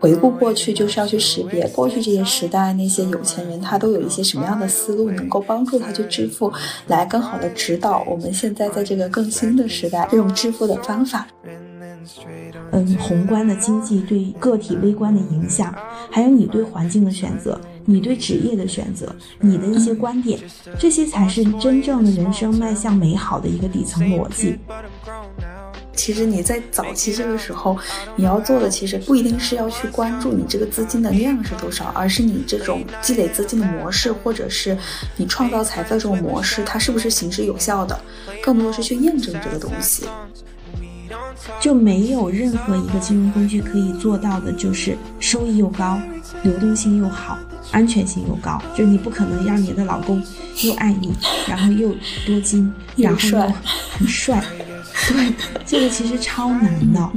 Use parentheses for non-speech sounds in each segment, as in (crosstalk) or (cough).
回顾过去，就是要去识别过去这些时代那些有钱人，他都有一些什么样的思路，能够帮助他去致富，来更好的指导我们现在在这个更新的时代这种致富的方法。嗯，宏观的经济对个体微观的影响，还有你对环境的选择，你对职业的选择，你的一些观点，这些才是真正的人生迈向美好的一个底层逻辑。其实你在早期这个时候，你要做的其实不一定是要去关注你这个资金的量是多少，而是你这种积累资金的模式，或者是你创造财富的这种模式，它是不是行之有效的，更多的是去验证这个东西。就没有任何一个金融工具可以做到的，就是收益又高，流动性又好，安全性又高。就你不可能让你的老公又爱你，然后又多金，然后又很帅。对，(laughs) 这个其实超难的。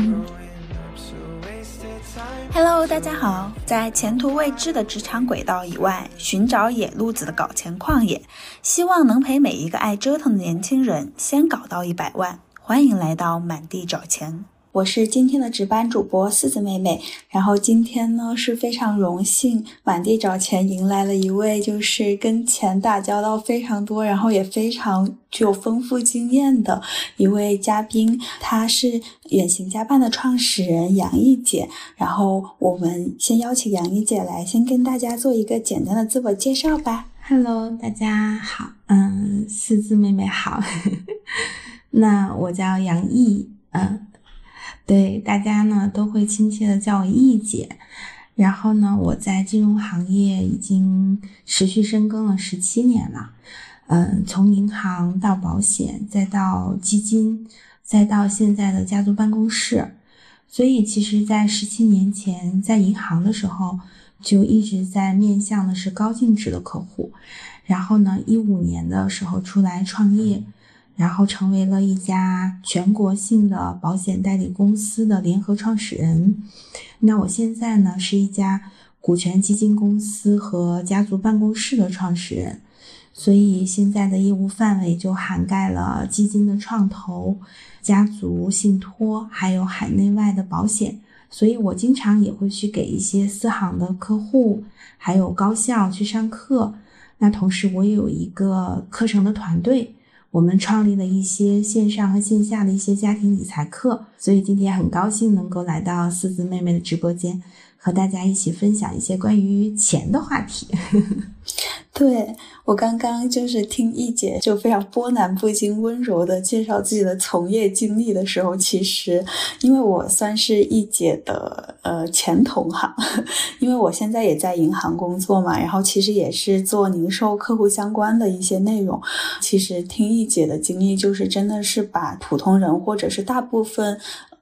Hello，大家好，在前途未知的职场轨道以外，寻找野路子的搞钱旷野，希望能陪每一个爱折腾的年轻人先搞到一百万。欢迎来到满地找钱，我是今天的值班主播四子妹妹。然后今天呢是非常荣幸，满地找钱迎来了一位就是跟钱打交道非常多，然后也非常具有丰富经验的一位嘉宾。他是远行家办的创始人杨毅姐。然后我们先邀请杨毅姐来，先跟大家做一个简单的自我介绍吧。Hello，大家好，嗯，四字妹妹好。(laughs) 那我叫杨毅，嗯，对，大家呢都会亲切的叫我毅姐。然后呢，我在金融行业已经持续深耕了十七年了，嗯，从银行到保险，再到基金，再到现在的家族办公室。所以，其实，在十七年前在银行的时候，就一直在面向的是高净值的客户。然后呢，一五年的时候出来创业。然后成为了一家全国性的保险代理公司的联合创始人。那我现在呢是一家股权基金公司和家族办公室的创始人，所以现在的业务范围就涵盖了基金的创投、家族信托，还有海内外的保险。所以我经常也会去给一些私行的客户，还有高校去上课。那同时我也有一个课程的团队。我们创立了一些线上和线下的一些家庭理财课，所以今天很高兴能够来到四字妹妹的直播间，和大家一起分享一些关于钱的话题。(laughs) 对我刚刚就是听易姐就非常波澜不惊、温柔的介绍自己的从业经历的时候，其实因为我算是易姐的呃前同行，(laughs) 因为我现在也在银行工作嘛，然后其实也是做零售客户相关的一些内容。其实听易姐的经历，就是真的是把普通人或者是大部分。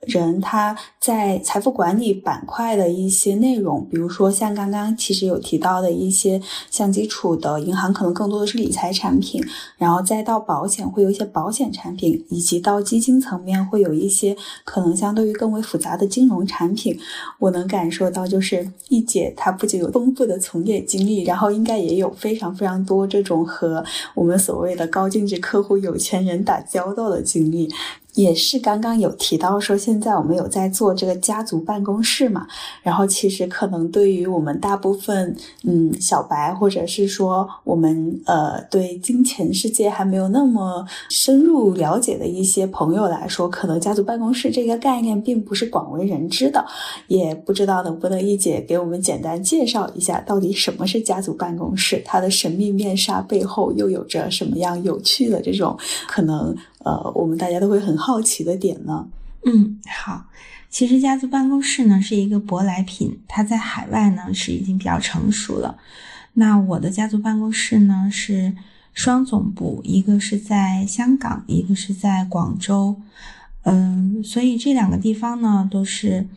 人他在财富管理板块的一些内容，比如说像刚刚其实有提到的一些像基础的银行，可能更多的是理财产品，然后再到保险会有一些保险产品，以及到基金层面会有一些可能相对于更为复杂的金融产品。我能感受到，就是易姐她不仅有丰富的从业经历，然后应该也有非常非常多这种和我们所谓的高净值客户、有钱人打交道的经历。也是刚刚有提到说，现在我们有在做这个家族办公室嘛？然后其实可能对于我们大部分嗯小白，或者是说我们呃对金钱世界还没有那么深入了解的一些朋友来说，可能家族办公室这个概念并不是广为人知的。也不知道能不能一姐给我们简单介绍一下，到底什么是家族办公室？它的神秘面纱背后又有着什么样有趣的这种可能？呃，我们大家都会很好奇的点呢。嗯，好，其实家族办公室呢是一个舶来品，它在海外呢是已经比较成熟了。那我的家族办公室呢是双总部，一个是在香港，一个是在广州。嗯，所以这两个地方呢都是，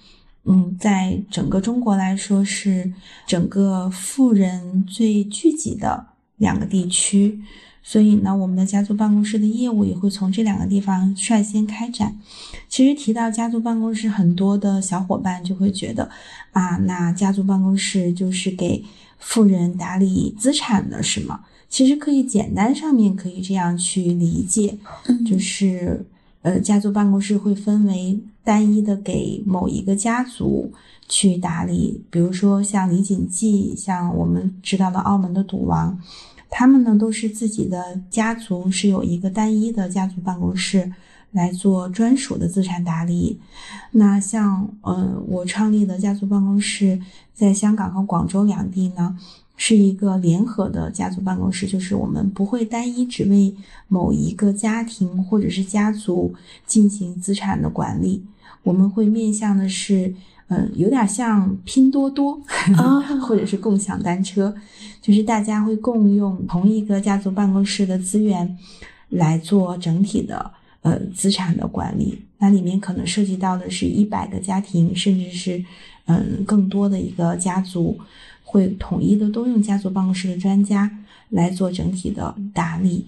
嗯，在整个中国来说是整个富人最聚集的两个地区。所以呢，我们的家族办公室的业务也会从这两个地方率先开展。其实提到家族办公室，很多的小伙伴就会觉得，啊，那家族办公室就是给富人打理资产的，是吗？其实可以简单上面可以这样去理解，就是呃，家族办公室会分为单一的给某一个家族去打理。比如说像李锦记，像我们知道的澳门的赌王，他们呢都是自己的家族是有一个单一的家族办公室来做专属的资产打理。那像呃我创立的家族办公室，在香港和广州两地呢。是一个联合的家族办公室，就是我们不会单一只为某一个家庭或者是家族进行资产的管理，我们会面向的是，嗯，有点像拼多多啊 (laughs) 或者是共享单车，就是大家会共用同一个家族办公室的资源来做整体的呃资产的管理，那里面可能涉及到的是一百个家庭，甚至是嗯更多的一个家族。会统一的都用家族办公室的专家来做整体的打理，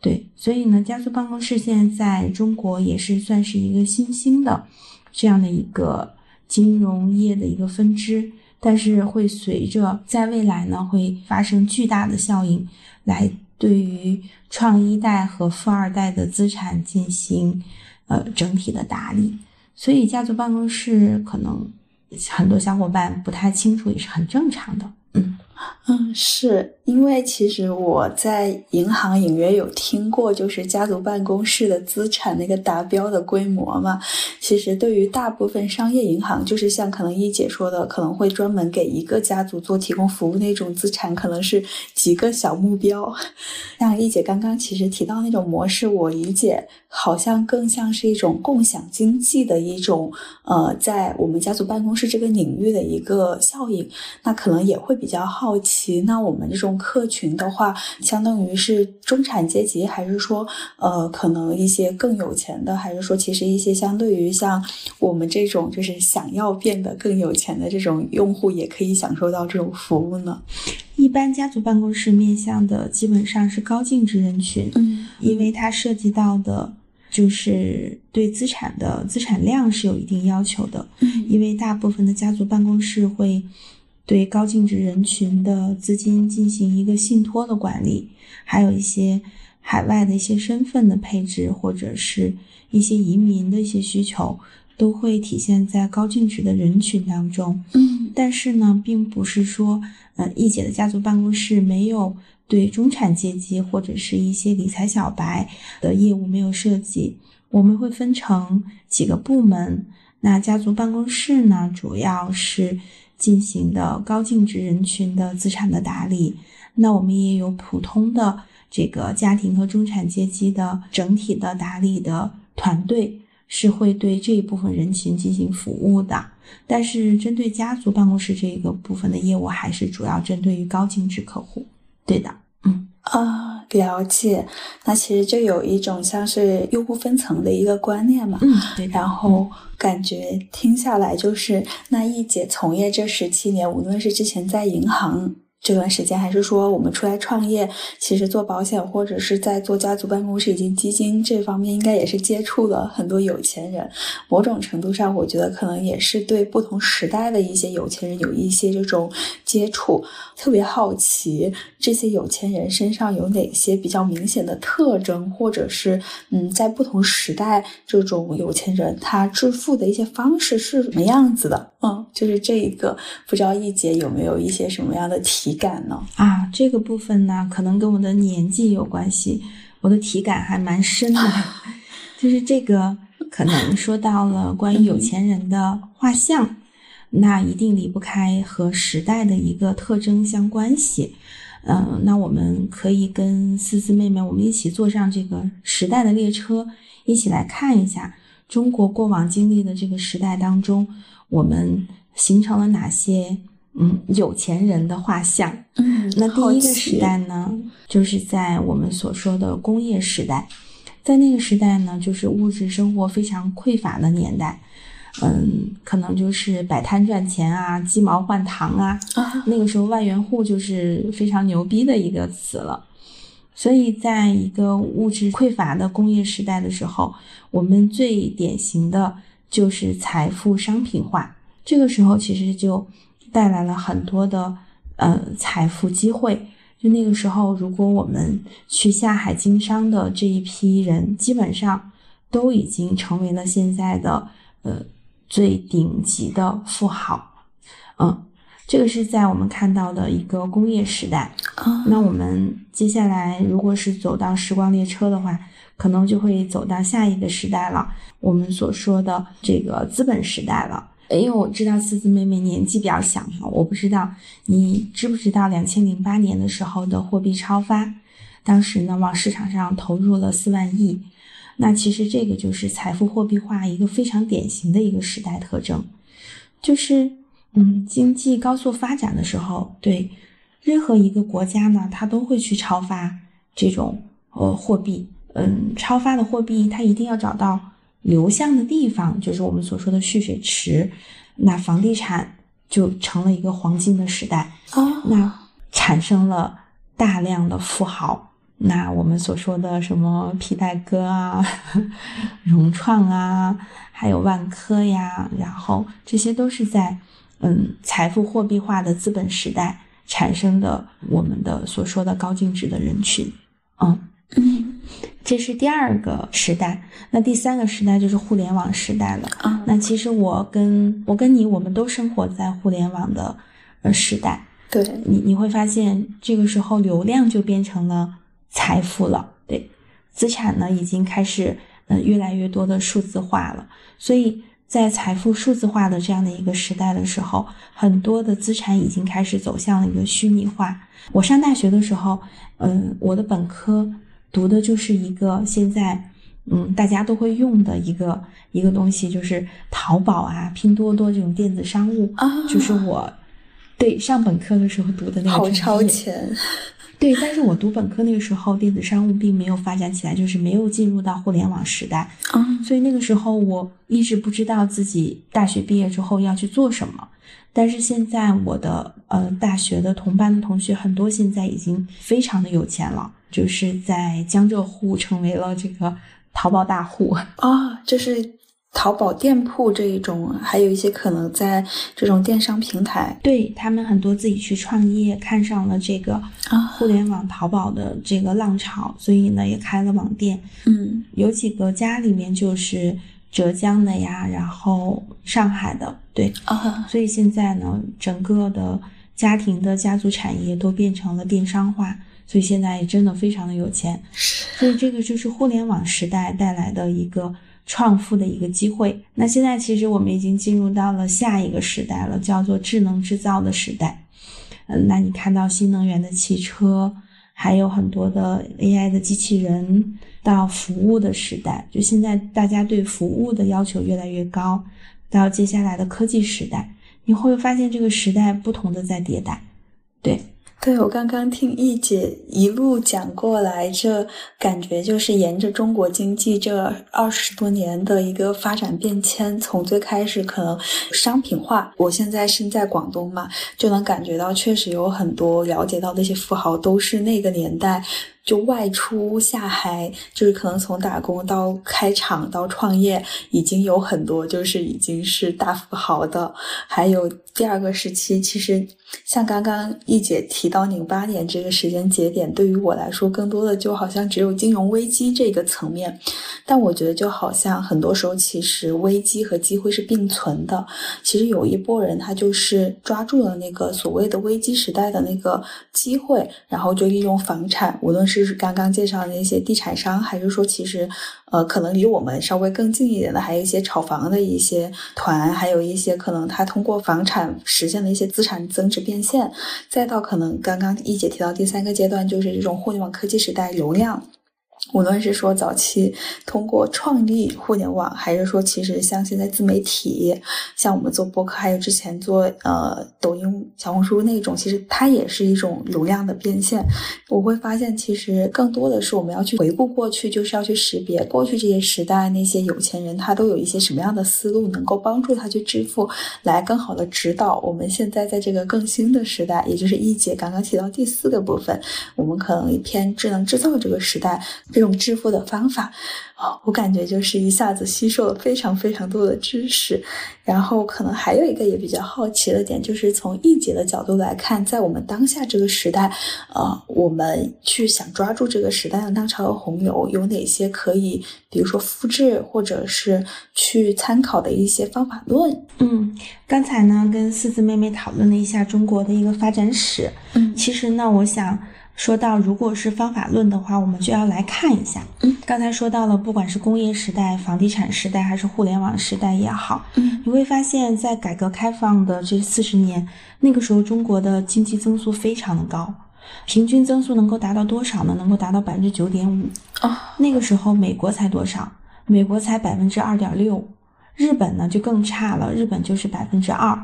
对，所以呢，家族办公室现在在中国也是算是一个新兴的这样的一个金融业的一个分支，但是会随着在未来呢会发生巨大的效应，来对于创一代和富二代的资产进行呃整体的打理，所以家族办公室可能。很多小伙伴不太清楚，也是很正常的。嗯嗯，是因为其实我在银行隐约有听过，就是家族办公室的资产那个达标的规模嘛。其实对于大部分商业银行，就是像可能一姐说的，可能会专门给一个家族做提供服务那种资产，可能是几个小目标。像一姐刚刚其实提到那种模式，我理解。好像更像是一种共享经济的一种，呃，在我们家族办公室这个领域的一个效应。那可能也会比较好奇，那我们这种客群的话，相当于是中产阶级，还是说，呃，可能一些更有钱的，还是说，其实一些相对于像我们这种就是想要变得更有钱的这种用户，也可以享受到这种服务呢？一般家族办公室面向的基本上是高净值人群，嗯，因为它涉及到的。就是对资产的资产量是有一定要求的，因为大部分的家族办公室会对高净值人群的资金进行一个信托的管理，还有一些海外的一些身份的配置，或者是一些移民的一些需求，都会体现在高净值的人群当中。嗯，但是呢，并不是说，呃，易姐的家族办公室没有。对中产阶级或者是一些理财小白的业务没有涉及，我们会分成几个部门。那家族办公室呢，主要是进行的高净值人群的资产的打理。那我们也有普通的这个家庭和中产阶级的整体的打理的团队，是会对这一部分人群进行服务的。但是针对家族办公室这个部分的业务，还是主要针对于高净值客户。对的，嗯啊，了解。那其实就有一种像是用户分层的一个观念嘛，嗯，对。然后感觉听下来就是，那一姐从业这十七年，无论是之前在银行。这段时间，还是说我们出来创业，其实做保险或者是在做家族办公室以及基金这方面，应该也是接触了很多有钱人。某种程度上，我觉得可能也是对不同时代的一些有钱人有一些这种接触。特别好奇这些有钱人身上有哪些比较明显的特征，或者是嗯，在不同时代这种有钱人他致富的一些方式是什么样子的？嗯，就是这一个，不知道一姐有没有一些什么样的体感呢？啊，这个部分呢，可能跟我的年纪有关系，我的体感还蛮深的，(laughs) 就是这个可能说到了关于有钱人的画像。那一定离不开和时代的一个特征相关系，嗯，那我们可以跟思思妹妹，我们一起坐上这个时代的列车，一起来看一下中国过往经历的这个时代当中，我们形成了哪些嗯有钱人的画像。嗯，那第一个时代呢，就是在我们所说的工业时代，在那个时代呢，就是物质生活非常匮乏的年代。嗯，可能就是摆摊赚钱啊，鸡毛换糖啊。那个时候万元户就是非常牛逼的一个词了。所以，在一个物质匮乏的工业时代的时候，我们最典型的就是财富商品化。这个时候其实就带来了很多的呃财富机会。就那个时候，如果我们去下海经商的这一批人，基本上都已经成为了现在的。呃最顶级的富豪，嗯，这个是在我们看到的一个工业时代。那我们接下来如果是走到时光列车的话，可能就会走到下一个时代了，我们所说的这个资本时代了。因为我知道四字妹妹年纪比较小哈，我不知道你知不知道两千零八年的时候的货币超发，当时呢往市场上投入了四万亿，那其实这个就是财富货币化一个非常典型的一个时代特征，就是嗯经济高速发展的时候，对任何一个国家呢，它都会去超发这种呃货币，嗯超发的货币它一定要找到。流向的地方就是我们所说的蓄水池，那房地产就成了一个黄金的时代啊，那产生了大量的富豪，那我们所说的什么皮带哥啊、(laughs) 融创啊，还有万科呀，然后这些都是在嗯财富货币化的资本时代产生的，我们的所说的高净值的人群，嗯嗯。这是第二个时代，那第三个时代就是互联网时代了啊。那其实我跟我跟你，我们都生活在互联网的呃时代。对，你你会发现这个时候流量就变成了财富了，对，资产呢已经开始呃越来越多的数字化了。所以在财富数字化的这样的一个时代的时候，很多的资产已经开始走向了一个虚拟化。我上大学的时候，嗯，我的本科。读的就是一个现在，嗯，大家都会用的一个一个东西，就是淘宝啊、拼多多这种电子商务啊，就是我对上本科的时候读的那个好超前。对，但是我读本科那个时候，电子商务并没有发展起来，就是没有进入到互联网时代啊，所以那个时候我一直不知道自己大学毕业之后要去做什么。但是现在我的呃大学的同班的同学很多，现在已经非常的有钱了。就是在江浙沪成为了这个淘宝大户啊，(laughs) 就是淘宝店铺这一种，还有一些可能在这种电商平台，对他们很多自己去创业，看上了这个啊互联网淘宝的这个浪潮，所以呢也开了网店。嗯，有几个家里面就是浙江的呀，然后上海的，对啊，所以现在呢整个的家庭的家族产业都变成了电商化。所以现在真的非常的有钱，所以这个就是互联网时代带来的一个创富的一个机会。那现在其实我们已经进入到了下一个时代了，叫做智能制造的时代。嗯，那你看到新能源的汽车，还有很多的 AI 的机器人，到服务的时代，就现在大家对服务的要求越来越高，到接下来的科技时代，你会发现这个时代不同的在迭代，对。对，我刚刚听易姐一路讲过来，这感觉就是沿着中国经济这二十多年的一个发展变迁，从最开始可能商品化，我现在身在广东嘛，就能感觉到确实有很多了解到那些富豪都是那个年代。就外出下海，就是可能从打工到开厂到创业，已经有很多就是已经是大富豪的。还有第二个时期，其实像刚刚易姐提到零八年这个时间节点，对于我来说，更多的就好像只有金融危机这个层面。但我觉得就好像很多时候，其实危机和机会是并存的。其实有一波人，他就是抓住了那个所谓的危机时代的那个机会，然后就利用房产，无论是就是刚刚介绍的那些地产商，还是说其实，呃，可能离我们稍微更近一点的，还有一些炒房的一些团，还有一些可能他通过房产实现的一些资产增值变现，再到可能刚刚一姐提到第三个阶段，就是这种互联网科技时代流量。无论是说早期通过创立互联网，还是说其实像现在自媒体，像我们做播客，还有之前做呃抖音、小红书那种，其实它也是一种流量的变现。我会发现，其实更多的是我们要去回顾过去，就是要去识别过去这些时代那些有钱人，他都有一些什么样的思路，能够帮助他去致富，来更好的指导我们现在在这个更新的时代，也就是一姐刚刚提到第四个部分，我们可能偏智能制造这个时代。这种致富的方法，哦，我感觉就是一下子吸收了非常非常多的知识。然后可能还有一个也比较好奇的点，就是从易姐的角度来看，在我们当下这个时代，呃，我们去想抓住这个时代的浪潮和洪流，有哪些可以，比如说复制或者是去参考的一些方法论？嗯，刚才呢跟四字妹妹讨论了一下中国的一个发展史。嗯，其实呢，我想。说到如果是方法论的话，我们就要来看一下。嗯，刚才说到了，不管是工业时代、房地产时代，还是互联网时代也好，嗯，你会发现在改革开放的这四十年，那个时候中国的经济增速非常的高，平均增速能够达到多少呢？能够达到百分之九点五。啊，那个时候美国才多少？美国才百分之二点六，日本呢就更差了，日本就是百分之二。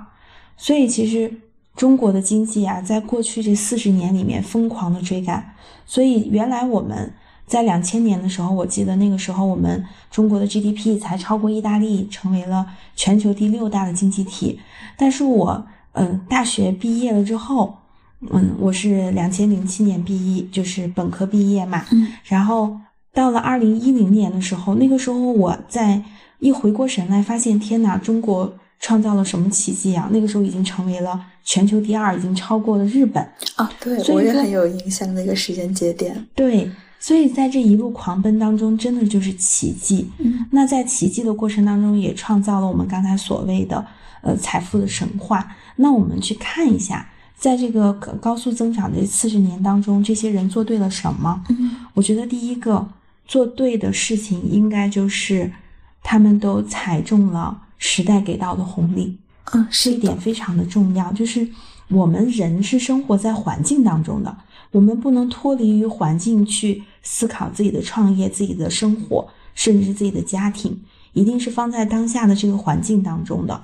所以其实。中国的经济啊，在过去这四十年里面疯狂的追赶，所以原来我们在两千年的时候，我记得那个时候我们中国的 GDP 才超过意大利，成为了全球第六大的经济体。但是我，嗯，大学毕业了之后，嗯，我是两千零七年毕业，就是本科毕业嘛，嗯，然后到了二零一零年的时候，那个时候我在一回过神来，发现天呐，中国。创造了什么奇迹啊？那个时候已经成为了全球第二，已经超过了日本啊！对，我也很有印象那个时间节点。对，所以在这一路狂奔当中，真的就是奇迹。嗯，那在奇迹的过程当中，也创造了我们刚才所谓的呃财富的神话。那我们去看一下，在这个高速增长的四十年当中，这些人做对了什么？嗯，我觉得第一个做对的事情，应该就是他们都踩中了。时代给到的红利，嗯，这一点非常的重要。就是我们人是生活在环境当中的，我们不能脱离于环境去思考自己的创业、自己的生活，甚至是自己的家庭，一定是放在当下的这个环境当中的。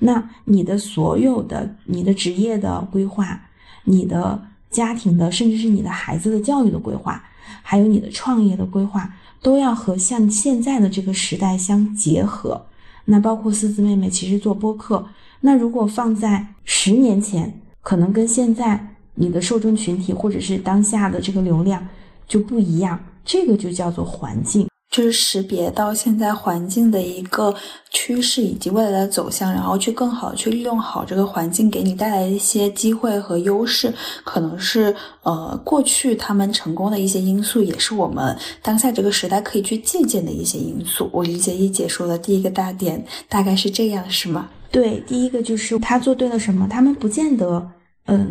那你的所有的、你的职业的规划、你的家庭的，甚至是你的孩子的教育的规划，还有你的创业的规划，都要和像现在的这个时代相结合。那包括四字妹妹，其实做播客，那如果放在十年前，可能跟现在你的受众群体或者是当下的这个流量就不一样，这个就叫做环境。就是识别到现在环境的一个趋势以及未来的走向，然后去更好的去利用好这个环境给你带来的一些机会和优势，可能是呃过去他们成功的一些因素，也是我们当下这个时代可以去借鉴的一些因素。我理解一姐说的第一个大点大概是这样，是吗？对，第一个就是他做对了什么，他们不见得，嗯，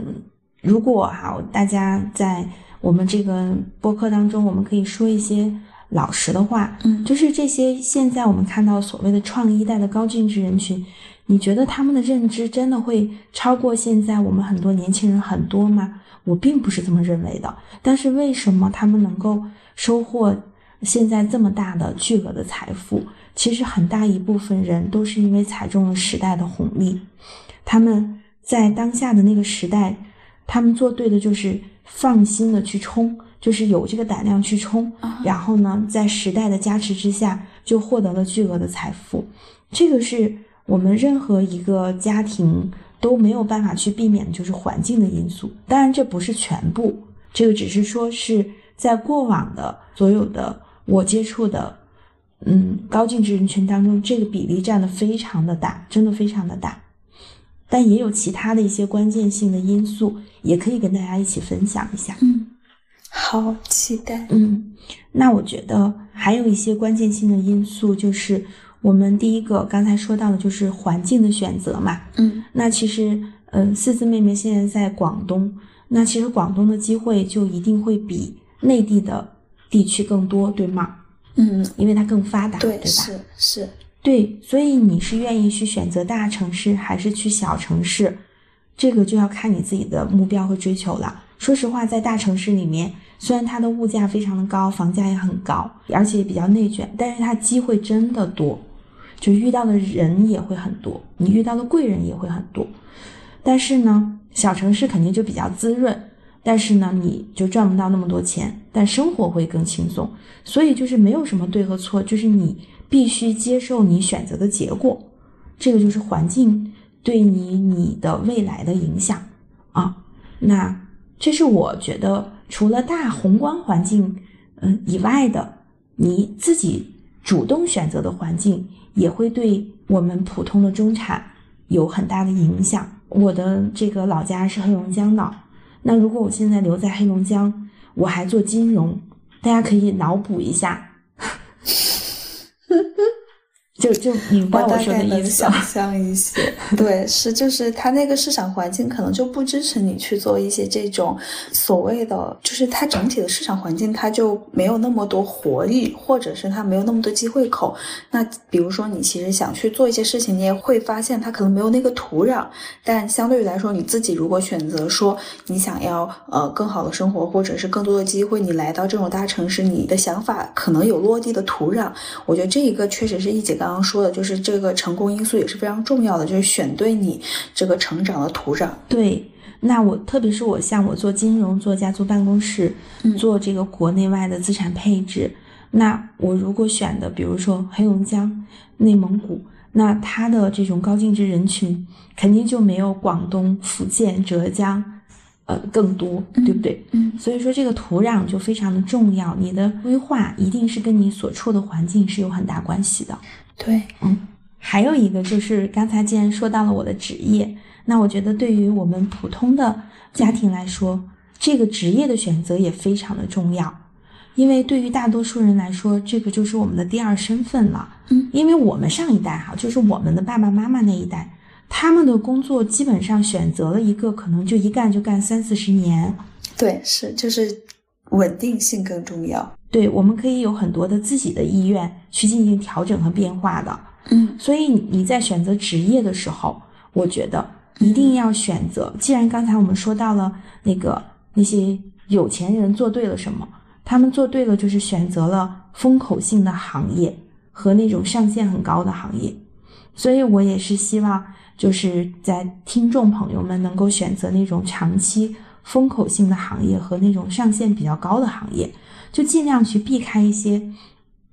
如果哈，大家在我们这个播客当中，我们可以说一些。老实的话，嗯，就是这些现在我们看到所谓的创一代的高净值人群，你觉得他们的认知真的会超过现在我们很多年轻人很多吗？我并不是这么认为的。但是为什么他们能够收获现在这么大的巨额的财富？其实很大一部分人都是因为踩中了时代的红利，他们在当下的那个时代，他们做对的就是放心的去冲。就是有这个胆量去冲，然后呢，在时代的加持之下，就获得了巨额的财富。这个是我们任何一个家庭都没有办法去避免的，就是环境的因素。当然，这不是全部，这个只是说是在过往的所有的我接触的，嗯，高净值人群当中，这个比例占的非常的大，真的非常的大。但也有其他的一些关键性的因素，也可以跟大家一起分享一下。嗯。好期待，嗯，那我觉得还有一些关键性的因素，就是我们第一个刚才说到的，就是环境的选择嘛，嗯，那其实，嗯，四字妹妹现在在广东，那其实广东的机会就一定会比内地的地区更多，对吗？嗯，因为它更发达，对吧？是是，对，所以你是愿意去选择大城市，还是去小城市？这个就要看你自己的目标和追求了。说实话，在大城市里面，虽然它的物价非常的高，房价也很高，而且也比较内卷，但是它机会真的多，就遇到的人也会很多，你遇到的贵人也会很多。但是呢，小城市肯定就比较滋润，但是呢，你就赚不到那么多钱，但生活会更轻松。所以就是没有什么对和错，就是你必须接受你选择的结果，这个就是环境对你你的未来的影响啊。那。这是我觉得，除了大宏观环境，嗯以外的，你自己主动选择的环境，也会对我们普通的中产有很大的影响。我的这个老家是黑龙江的，那如果我现在留在黑龙江，我还做金融，大家可以脑补一下。就就明白我说的意思。想 (laughs) 象一些，对，是就是它那个市场环境可能就不支持你去做一些这种所谓的，就是它整体的市场环境它就没有那么多活力，或者是它没有那么多机会口。那比如说你其实想去做一些事情，你也会发现它可能没有那个土壤。但相对于来说，你自己如果选择说你想要呃更好的生活，或者是更多的机会，你来到这种大城市，你的想法可能有落地的土壤。我觉得这一个确实是一姐刚。刚刚说的就是这个成功因素也是非常重要的，就是选对你这个成长的土壤。对，那我特别是我像我做金融、做家族办公室、做这个国内外的资产配置，那我如果选的，比如说黑龙江、内蒙古，那它的这种高净值人群肯定就没有广东、福建、浙江。呃，更多，对不对？嗯，所以说这个土壤就非常的重要，你的规划一定是跟你所处的环境是有很大关系的。对，嗯，还有一个就是刚才既然说到了我的职业，那我觉得对于我们普通的家庭来说，这个职业的选择也非常的重要，因为对于大多数人来说，这个就是我们的第二身份了。嗯，因为我们上一代哈，就是我们的爸爸妈妈那一代。他们的工作基本上选择了一个，可能就一干就干三四十年。对，是就是稳定性更重要。对，我们可以有很多的自己的意愿去进行调整和变化的。嗯，所以你在选择职业的时候，我觉得一定要选择。既然刚才我们说到了那个那些有钱人做对了什么，他们做对了就是选择了风口性的行业和那种上限很高的行业。所以我也是希望。就是在听众朋友们能够选择那种长期风口性的行业和那种上限比较高的行业，就尽量去避开一些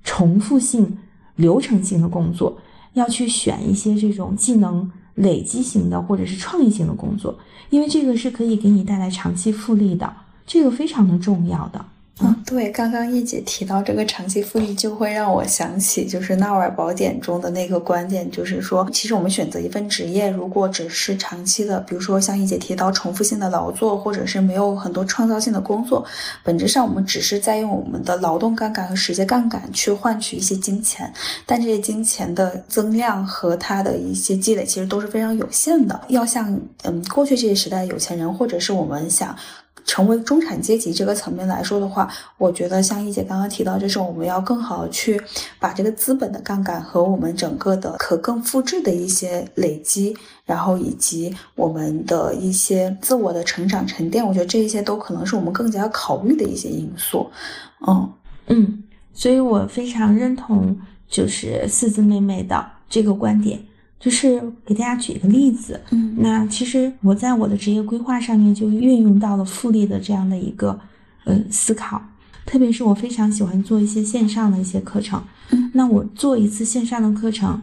重复性、流程性的工作，要去选一些这种技能累积型的或者是创意型的工作，因为这个是可以给你带来长期复利的，这个非常的重要的。嗯，对，刚刚一姐提到这个长期复利，就会让我想起就是《纳瓦尔宝典》中的那个观点，就是说，其实我们选择一份职业，如果只是长期的，比如说像一姐提到重复性的劳作，或者是没有很多创造性的工作，本质上我们只是在用我们的劳动杠杆和时间杠杆去换取一些金钱，但这些金钱的增量和它的一些积累其实都是非常有限的。要像嗯过去这些时代有钱人，或者是我们想。成为中产阶级这个层面来说的话，我觉得像一姐刚刚提到，就是我们要更好去把这个资本的杠杆和我们整个的可更复制的一些累积，然后以及我们的一些自我的成长沉淀，我觉得这一些都可能是我们更加考虑的一些因素。嗯嗯，所以我非常认同就是四字妹妹的这个观点。就是给大家举一个例子，嗯，那其实我在我的职业规划上面就运用到了复利的这样的一个呃思考，特别是我非常喜欢做一些线上的一些课程，嗯，那我做一次线上的课程，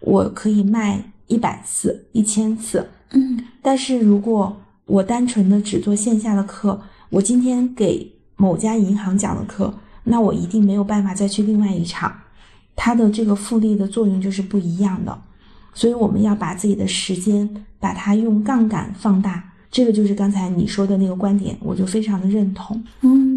我可以卖一百次、一千次，嗯，但是如果我单纯的只做线下的课，我今天给某家银行讲的课，那我一定没有办法再去另外一场，它的这个复利的作用就是不一样的。所以我们要把自己的时间，把它用杠杆放大，这个就是刚才你说的那个观点，我就非常的认同。嗯，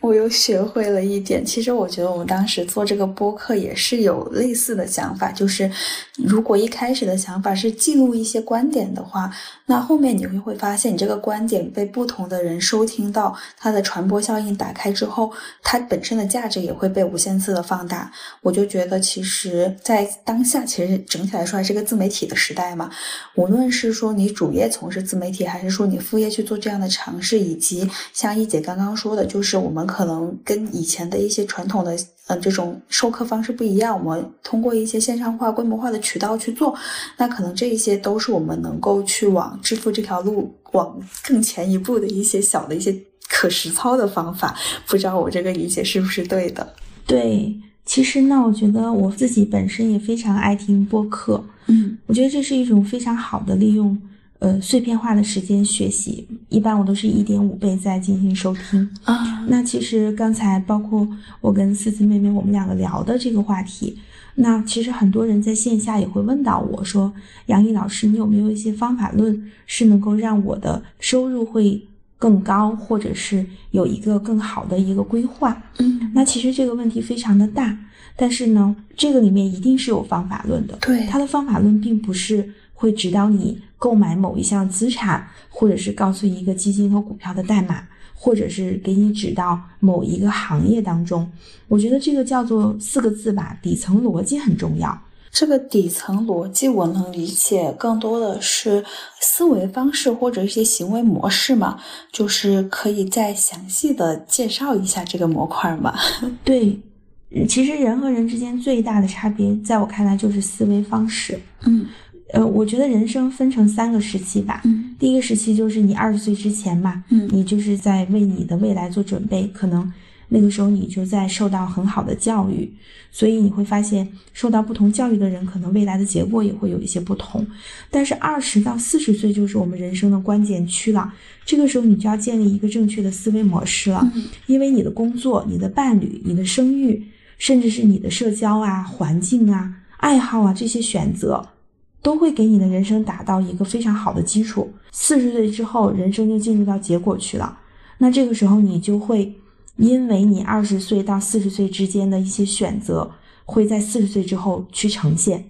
我又学会了一点。其实我觉得我们当时做这个播客也是有类似的想法，就是如果一开始的想法是记录一些观点的话。那后面你会会发现，你这个观点被不同的人收听到，它的传播效应打开之后，它本身的价值也会被无限次的放大。我就觉得，其实，在当下，其实整体来说还是个自媒体的时代嘛。无论是说你主业从事自媒体，还是说你副业去做这样的尝试，以及像一姐刚刚说的，就是我们可能跟以前的一些传统的。嗯，这种授课方式不一样，我们通过一些线上化、规模化的渠道去做，那可能这一些都是我们能够去往致富这条路往更前一步的一些小的一些可实操的方法。不知道我这个理解是不是对的？对，其实呢，我觉得我自己本身也非常爱听播客，嗯，我觉得这是一种非常好的利用呃碎片化的时间学习，一般我都是一点五倍在进行收听啊。那其实刚才包括我跟四字妹妹我们两个聊的这个话题，那其实很多人在线下也会问到我说：“杨毅老师，你有没有一些方法论是能够让我的收入会更高，或者是有一个更好的一个规划？”嗯，那其实这个问题非常的大，但是呢，这个里面一定是有方法论的。对，它的方法论并不是会指导你购买某一项资产，或者是告诉一个基金和股票的代码，或者是给你指到某一个行业当中。我觉得这个叫做四个字吧，底层逻辑很重要。这个底层逻辑我能理解，更多的是思维方式或者一些行为模式嘛，就是可以再详细的介绍一下这个模块嘛？(laughs) 对，其实人和人之间最大的差别，在我看来就是思维方式。嗯呃，我觉得人生分成三个时期吧。嗯第一个时期就是你二十岁之前嘛，嗯你就是在为你的未来做准备，可能那个时候你就在受到很好的教育，所以你会发现受到不同教育的人，可能未来的结果也会有一些不同。但是二十到四十岁就是我们人生的关键区了，这个时候你就要建立一个正确的思维模式了，嗯因为你的工作、你的伴侣、你的生育，甚至是你的社交啊、环境啊、爱好啊这些选择。都会给你的人生打到一个非常好的基础。四十岁之后，人生就进入到结果去了。那这个时候，你就会因为你二十岁到四十岁之间的一些选择，会在四十岁之后去呈现。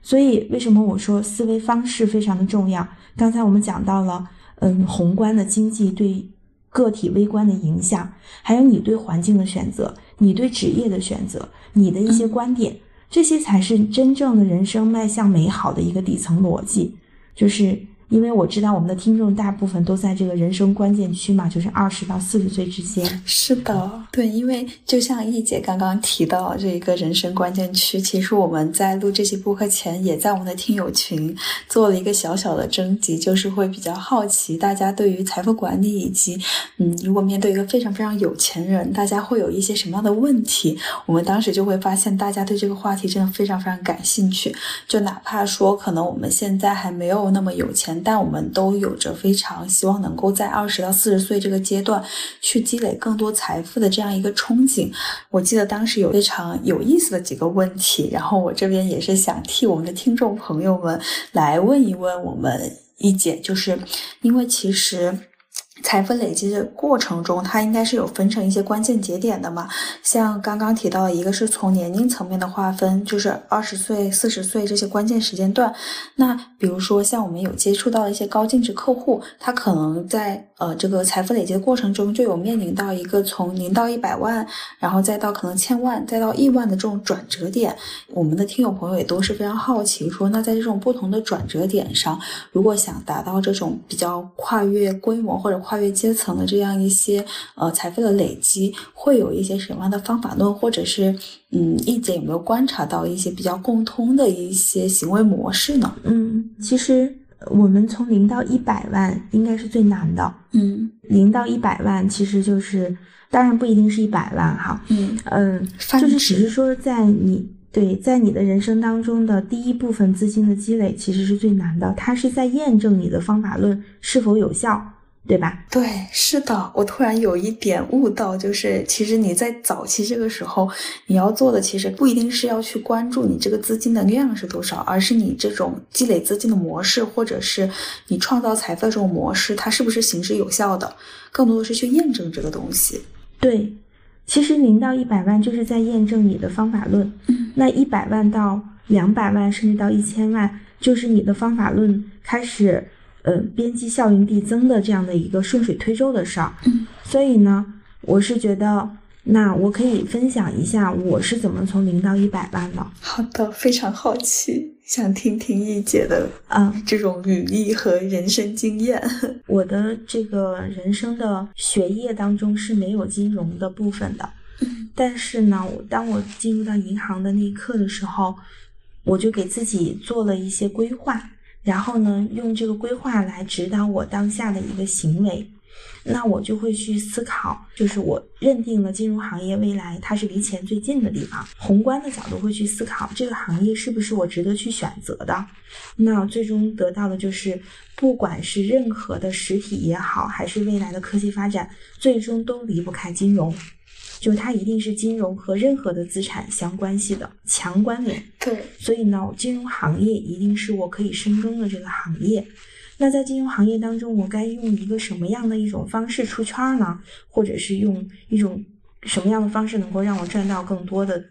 所以，为什么我说思维方式非常的重要？刚才我们讲到了，嗯，宏观的经济对个体微观的影响，还有你对环境的选择，你对职业的选择，你的一些观点。这些才是真正的人生迈向美好的一个底层逻辑，就是因为我知道我们的听众大部分都在这个人生关键区嘛，就是二十到四十岁之间。是的，对，因为就像易姐刚刚提到这一个人生关键区，其实我们在录这期播客前，也在我们的听友群做了一个小小的征集，就是会比较好奇大家对于财富管理以及，嗯，如果面对一个非常非常有钱人，大家会有一些什么样的问题？我们当时就会发现，大家对这个话题真的非常非常感兴趣。就哪怕说可能我们现在还没有那么有钱，但我们都有着非常希望能够在二十到四十岁这个阶段去积累更多财富的这样一个憧憬。我记得当时有非常有意思的几个问题，然后我这边也是想替我们的听众朋友们来问一问我们一姐，就是因为其实。财富累积的过程中，它应该是有分成一些关键节点的嘛？像刚刚提到的，一个是从年龄层面的划分，就是二十岁、四十岁这些关键时间段。那比如说，像我们有接触到一些高净值客户，他可能在呃这个财富累积的过程中，就有面临到一个从零到一百万，然后再到可能千万，再到亿万的这种转折点。我们的听友朋友也都是非常好奇，说那在这种不同的转折点上，如果想达到这种比较跨越规模或者跨越阶层的这样一些呃财富的累积，会有一些什么样的方法论，或者是嗯，意见有没有观察到一些比较共通的一些行为模式呢？嗯，其实我们从零到一百万应该是最难的。嗯零到一百万其实就是，当然不一定是一百万哈，嗯嗯，泛就是只是说在你对在你的人生当中的第一部分资金的积累其实是最难的，它是在验证你的方法论是否有效，对吧？对，是的，我突然有一点悟到，就是其实你在早期这个时候，你要做的其实不一定是要去关注你这个资金的量是多少，而是你这种积累资金的模式，或者是你创造财富的这种模式，它是不是行之有效的，更多的是去验证这个东西。对，其实零到一百万就是在验证你的方法论。嗯那一百万到两百万，甚至到一千万，就是你的方法论开始，呃，边际效应递增的这样的一个顺水推舟的事儿。嗯所以呢，我是觉得，那我可以分享一下我是怎么从零到一百万的。好的，非常好奇，想听听易姐的啊，这种履历和人生经验。(laughs) 我的这个人生的学业当中是没有金融的部分的，但是呢，我当我进入到银行的那一刻的时候，我就给自己做了一些规划，然后呢，用这个规划来指导我当下的一个行为。那我就会去思考，就是我认定了金融行业未来它是离钱最近的地方，宏观的角度会去思考这个行业是不是我值得去选择的。那最终得到的就是，不管是任何的实体也好，还是未来的科技发展，最终都离不开金融。就它一定是金融和任何的资产相关系的强关联。对，所以呢，金融行业一定是我可以深耕的这个行业。那在金融行业当中，我该用一个什么样的一种方式出圈呢？或者是用一种什么样的方式能够让我赚到更多的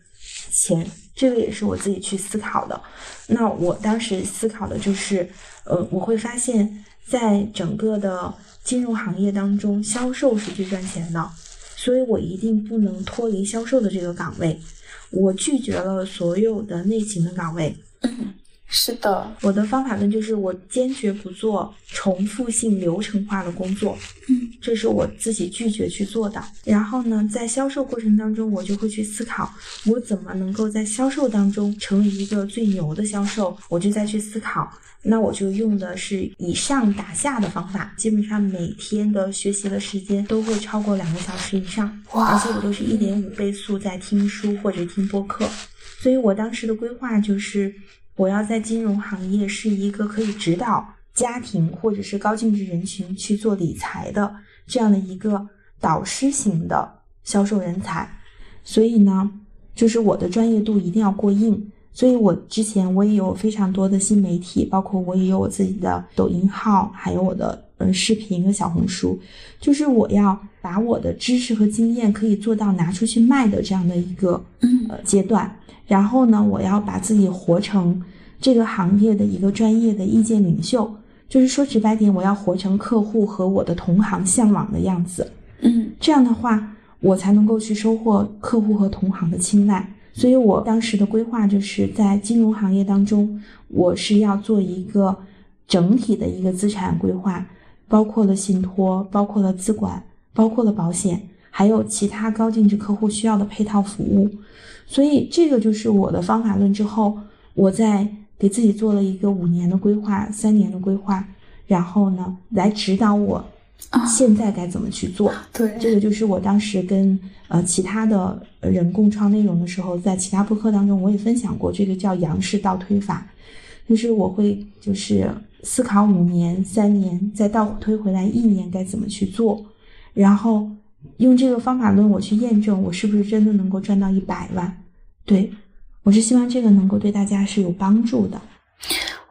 钱？这个也是我自己去思考的。那我当时思考的就是，呃，我会发现，在整个的金融行业当中，销售是最赚钱的。所以我一定不能脱离销售的这个岗位，我拒绝了所有的内勤的岗位。是的，我的方法论就是我坚决不做重复性流程化的工作。嗯，这是我自己拒绝去做的。然后呢，在销售过程当中，我就会去思考，我怎么能够在销售当中成为一个最牛的销售，我就再去思考。那我就用的是以上打下的方法，基本上每天的学习的时间都会超过两个小时以上，而且我都是一点五倍速在听书或者听播客。所以我当时的规划就是，我要在金融行业是一个可以指导家庭或者是高净值人群去做理财的这样的一个导师型的销售人才。所以呢，就是我的专业度一定要过硬。所以，我之前我也有非常多的新媒体，包括我也有我自己的抖音号，还有我的呃视频和小红书，就是我要把我的知识和经验可以做到拿出去卖的这样的一个呃阶段。然后呢，我要把自己活成这个行业的一个专业的意见领袖，就是说直白点，我要活成客户和我的同行向往的样子。嗯，这样的话，我才能够去收获客户和同行的青睐。所以我当时的规划就是在金融行业当中，我是要做一个整体的一个资产规划，包括了信托，包括了资管，包括了保险，还有其他高净值客户需要的配套服务。所以这个就是我的方法论。之后，我在给自己做了一个五年的规划，三年的规划，然后呢，来指导我。现在该怎么去做？对，这个就是我当时跟呃其他的人共创内容的时候，在其他播客当中我也分享过，这个叫杨氏倒推法，就是我会就是思考五年、三年，再倒推回来一年该怎么去做，然后用这个方法论我去验证我是不是真的能够赚到一百万。对我是希望这个能够对大家是有帮助的。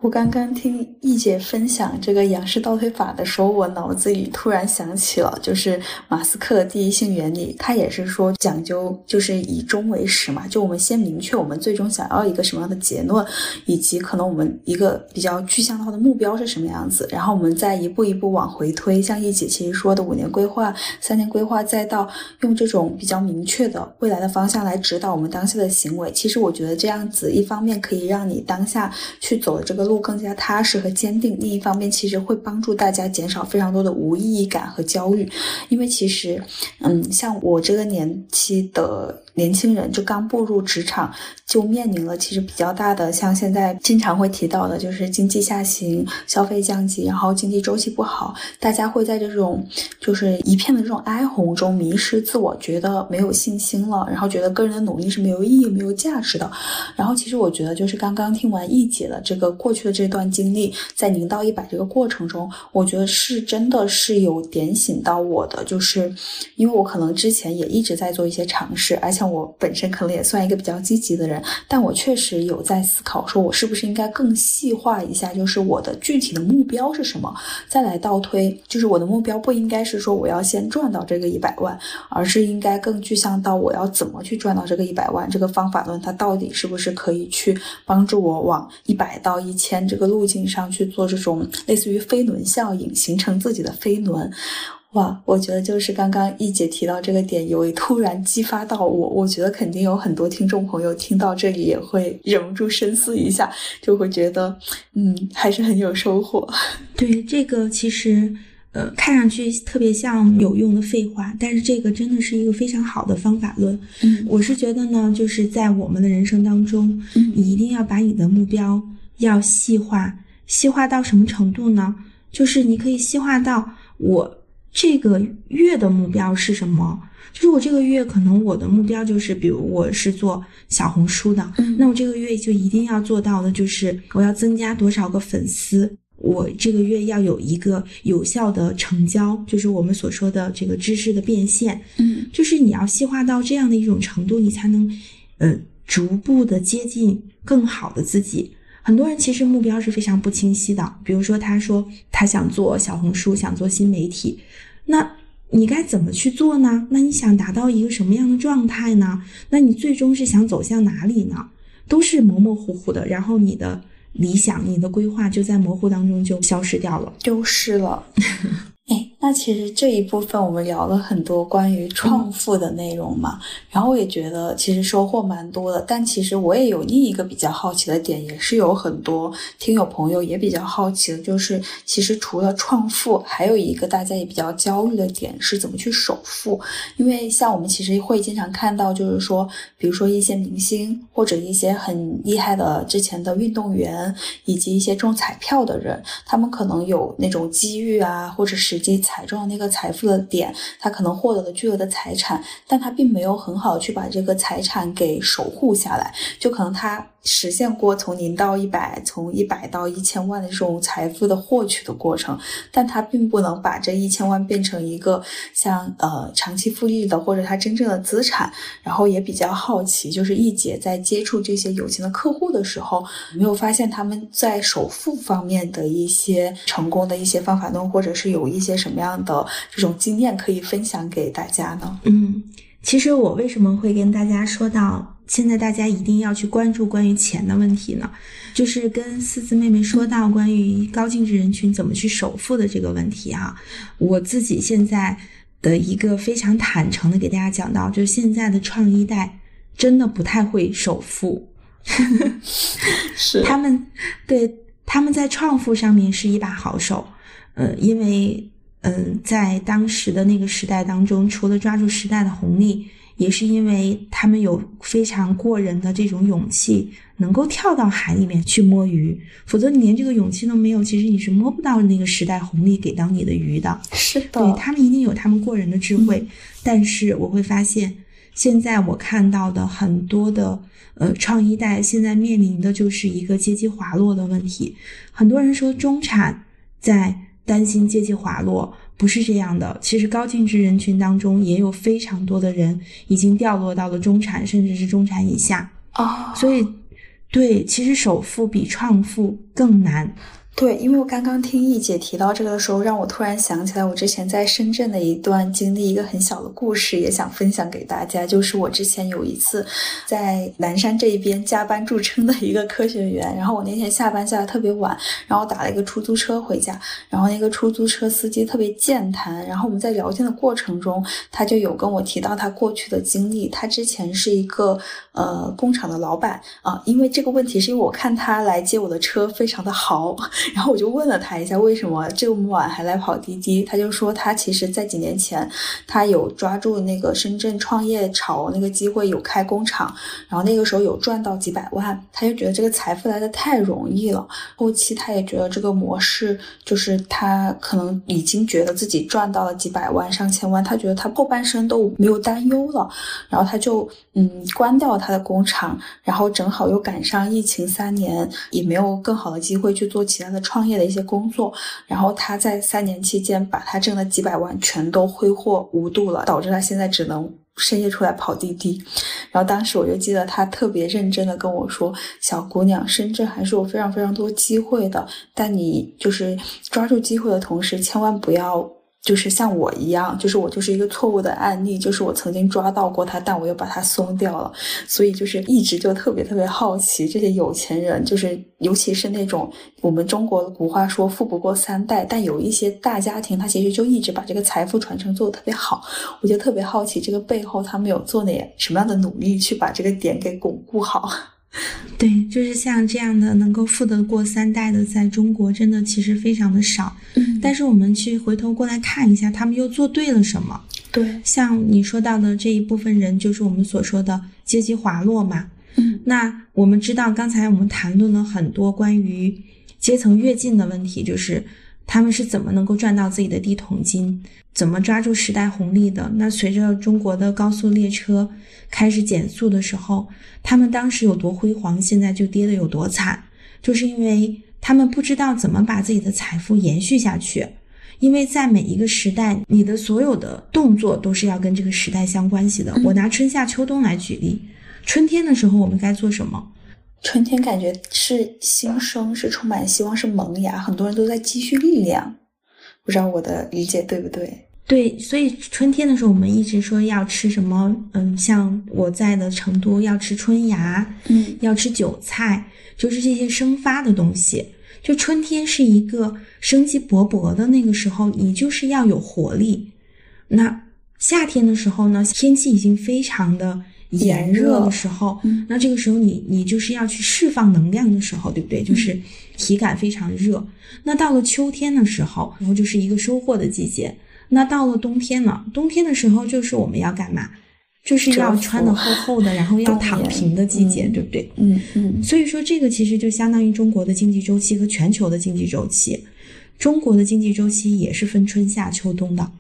我刚刚听易姐分享这个杨氏倒推法的时候，我脑子里突然想起了，就是马斯克的第一性原理，他也是说讲究就是以终为始嘛，就我们先明确我们最终想要一个什么样的结论，以及可能我们一个比较具象化的目标是什么样子，然后我们再一步一步往回推，像易姐其实说的五年规划、三年规划，再到用这种比较明确的未来的方向来指导我们当下的行为。其实我觉得这样子，一方面可以让你当下去走的这个。路更加踏实和坚定。另一方面，其实会帮助大家减少非常多的无意义感和焦虑，因为其实，嗯，像我这个年期的。年轻人就刚步入职场，就面临了其实比较大的，像现在经常会提到的，就是经济下行、消费降级，然后经济周期不好，大家会在这种就是一片的这种哀鸿中迷失自我，觉得没有信心了，然后觉得个人的努力是没有意义、没有价值的。然后其实我觉得，就是刚刚听完易姐的这个过去的这段经历，在零到一百这个过程中，我觉得是真的是有点醒到我的，就是因为我可能之前也一直在做一些尝试，而且。我本身可能也算一个比较积极的人，但我确实有在思考，说我是不是应该更细化一下，就是我的具体的目标是什么，再来倒推，就是我的目标不应该是说我要先赚到这个一百万，而是应该更具象到我要怎么去赚到这个一百万，这个方法论它到底是不是可以去帮助我往一百到一千这个路径上去做这种类似于飞轮效应，形成自己的飞轮。哇，我觉得就是刚刚一姐提到这个点，有突然激发到我。我觉得肯定有很多听众朋友听到这里也会忍不住深思一下，就会觉得，嗯，还是很有收获。(laughs) 对这个，其实呃，看上去特别像有用的废话，但是这个真的是一个非常好的方法论。嗯，我是觉得呢，就是在我们的人生当中，你一定要把你的目标要细化，细化到什么程度呢？就是你可以细化到我。这个月的目标是什么？就是我这个月可能我的目标就是，比如我是做小红书的，那我这个月就一定要做到的就是我要增加多少个粉丝，我这个月要有一个有效的成交，就是我们所说的这个知识的变现。嗯，就是你要细化到这样的一种程度，你才能呃逐步的接近更好的自己。很多人其实目标是非常不清晰的，比如说他说他想做小红书，想做新媒体，那。你该怎么去做呢？那你想达到一个什么样的状态呢？那你最终是想走向哪里呢？都是模模糊糊的，然后你的理想、你的规划就在模糊当中就消失掉了，丢失了。(laughs) 哎，那其实这一部分我们聊了很多关于创富的内容嘛，然后我也觉得其实收获蛮多的。但其实我也有另一个比较好奇的点，也是有很多听友朋友也比较好奇的，就是其实除了创富，还有一个大家也比较焦虑的点是怎么去首富。因为像我们其实会经常看到，就是说，比如说一些明星或者一些很厉害的之前的运动员，以及一些中彩票的人，他们可能有那种机遇啊，或者是。实际踩中了那个财富的点，他可能获得了巨额的财产，但他并没有很好去把这个财产给守护下来，就可能他。实现过从零到一百，从一百到一千万的这种财富的获取的过程，但他并不能把这一千万变成一个像呃长期复利的或者他真正的资产。然后也比较好奇，就是易姐在接触这些有钱的客户的时候，有没有发现他们在首付方面的一些成功的一些方法论，或者是有一些什么样的这种经验可以分享给大家呢？嗯，其实我为什么会跟大家说到？现在大家一定要去关注关于钱的问题呢，就是跟四字妹妹说到关于高净值人群怎么去首付的这个问题啊，我自己现在的一个非常坦诚的给大家讲到，就是现在的创一代真的不太会首付，是 (laughs) 他们对他们在创富上面是一把好手，呃，因为嗯，在当时的那个时代当中，除了抓住时代的红利。也是因为他们有非常过人的这种勇气，能够跳到海里面去摸鱼，否则你连这个勇气都没有，其实你是摸不到那个时代红利给到你的鱼的。是的，对他们一定有他们过人的智慧，但是我会发现，现在我看到的很多的呃创一代现在面临的就是一个阶级滑落的问题。很多人说中产在担心阶级滑落。不是这样的，其实高净值人群当中也有非常多的人已经掉落到了中产，甚至是中产以下哦。所以，对，其实首富比创富更难。对，因为我刚刚听易姐提到这个的时候，让我突然想起来我之前在深圳的一段经历，一个很小的故事，也想分享给大家。就是我之前有一次在南山这一边加班著称的一个科学员，然后我那天下班下的特别晚，然后打了一个出租车回家，然后那个出租车司机特别健谈，然后我们在聊天的过程中，他就有跟我提到他过去的经历，他之前是一个呃工厂的老板啊，因为这个问题是因为我看他来接我的车非常的豪。(laughs) 然后我就问了他一下，为什么这么晚还来跑滴滴？他就说他其实在几年前，他有抓住那个深圳创业潮那个机会，有开工厂，然后那个时候有赚到几百万，他就觉得这个财富来的太容易了。后期他也觉得这个模式，就是他可能已经觉得自己赚到了几百万、上千万，他觉得他后半生都没有担忧了，然后他就嗯关掉了他的工厂，然后正好又赶上疫情三年，也没有更好的机会去做其他的。创业的一些工作，然后他在三年期间把他挣的几百万全都挥霍无度了，导致他现在只能深夜出来跑滴滴。然后当时我就记得他特别认真的跟我说：“小姑娘，深圳还是有非常非常多机会的，但你就是抓住机会的同时，千万不要。”就是像我一样，就是我就是一个错误的案例，就是我曾经抓到过他，但我又把他松掉了，所以就是一直就特别特别好奇这些有钱人，就是尤其是那种我们中国的古话说富不过三代，但有一些大家庭，他其实就一直把这个财富传承做得特别好，我就特别好奇这个背后他们有做哪什么样的努力去把这个点给巩固好。(laughs) 对，就是像这样的能够富得过三代的，在中国真的其实非常的少。嗯，但是我们去回头过来看一下，他们又做对了什么？对，像你说到的这一部分人，就是我们所说的阶级滑落嘛。嗯，那我们知道，刚才我们谈论了很多关于阶层跃进的问题，就是他们是怎么能够赚到自己的第一桶金，怎么抓住时代红利的？那随着中国的高速列车开始减速的时候，他们当时有多辉煌，现在就跌得有多惨，就是因为他们不知道怎么把自己的财富延续下去。因为在每一个时代，你的所有的动作都是要跟这个时代相关系的。我拿春夏秋冬来举例，春天的时候我们该做什么？春天感觉是新生，是充满希望，是萌芽，很多人都在积蓄力量。不知道我的理解对不对？对，所以春天的时候，我们一直说要吃什么？嗯，像我在的成都要吃春芽，嗯，要吃韭菜，就是这些生发的东西。就春天是一个生机勃勃的那个时候，你就是要有活力。那夏天的时候呢，天气已经非常的炎热的时候，那这个时候你你就是要去释放能量的时候，对不对？就是体感非常热。那到了秋天的时候，然后就是一个收获的季节。那到了冬天了？冬天的时候就是我们要干嘛？就是要穿的厚厚的，然后 (laughs) 要躺平的季节，对不对？嗯嗯。所以说，这个其实就相当于中国的经济周期和全球的经济周期。中国的经济周期也是分春夏秋冬的。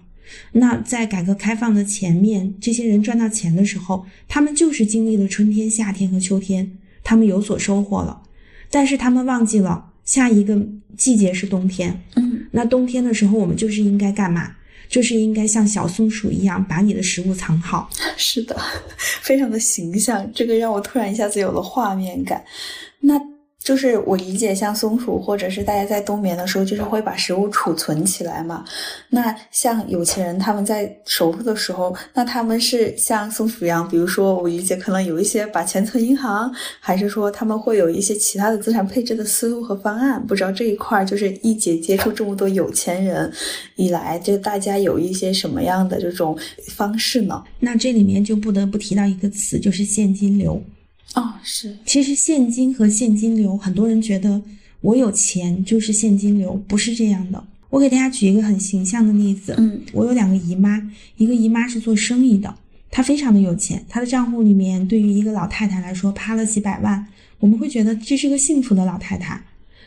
那在改革开放的前面，这些人赚到钱的时候，他们就是经历了春天、夏天和秋天，他们有所收获了。但是他们忘记了下一个季节是冬天。嗯。那冬天的时候，我们就是应该干嘛？就是应该像小松鼠一样把你的食物藏好。(laughs) 是的，非常的形象，这个让我突然一下子有了画面感。那。就是我理解，像松鼠或者是大家在冬眠的时候，就是会把食物储存起来嘛。那像有钱人他们在守护的时候，那他们是像松鼠一样，比如说我理解可能有一些把钱存银行，还是说他们会有一些其他的资产配置的思路和方案？不知道这一块就是一姐接触这么多有钱人以来，就大家有一些什么样的这种方式呢？那这里面就不得不提到一个词，就是现金流。哦，是。其实现金和现金流，很多人觉得我有钱就是现金流，不是这样的。我给大家举一个很形象的例子。嗯，我有两个姨妈，一个姨妈是做生意的，她非常的有钱，她的账户里面对于一个老太太来说趴了几百万，我们会觉得这是个幸福的老太太，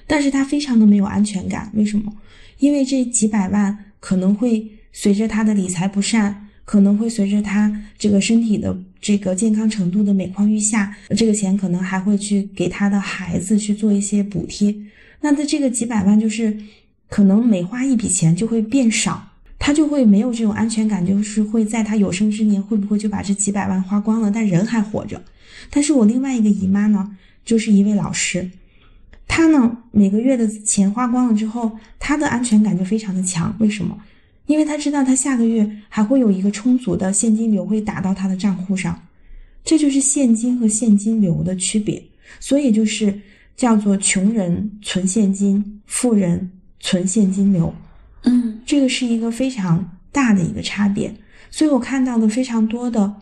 但是她非常的没有安全感。为什么？因为这几百万可能会随着她的理财不善。可能会随着他这个身体的这个健康程度的每况愈下，这个钱可能还会去给他的孩子去做一些补贴。那他这个几百万就是可能每花一笔钱就会变少，他就会没有这种安全感，就是会在他有生之年会不会就把这几百万花光了，但人还活着。但是我另外一个姨妈呢，就是一位老师，她呢每个月的钱花光了之后，她的安全感就非常的强。为什么？因为他知道他下个月还会有一个充足的现金流会打到他的账户上，这就是现金和现金流的区别。所以就是叫做穷人存现金，富人存现金流。嗯，这个是一个非常大的一个差别。所以我看到的非常多的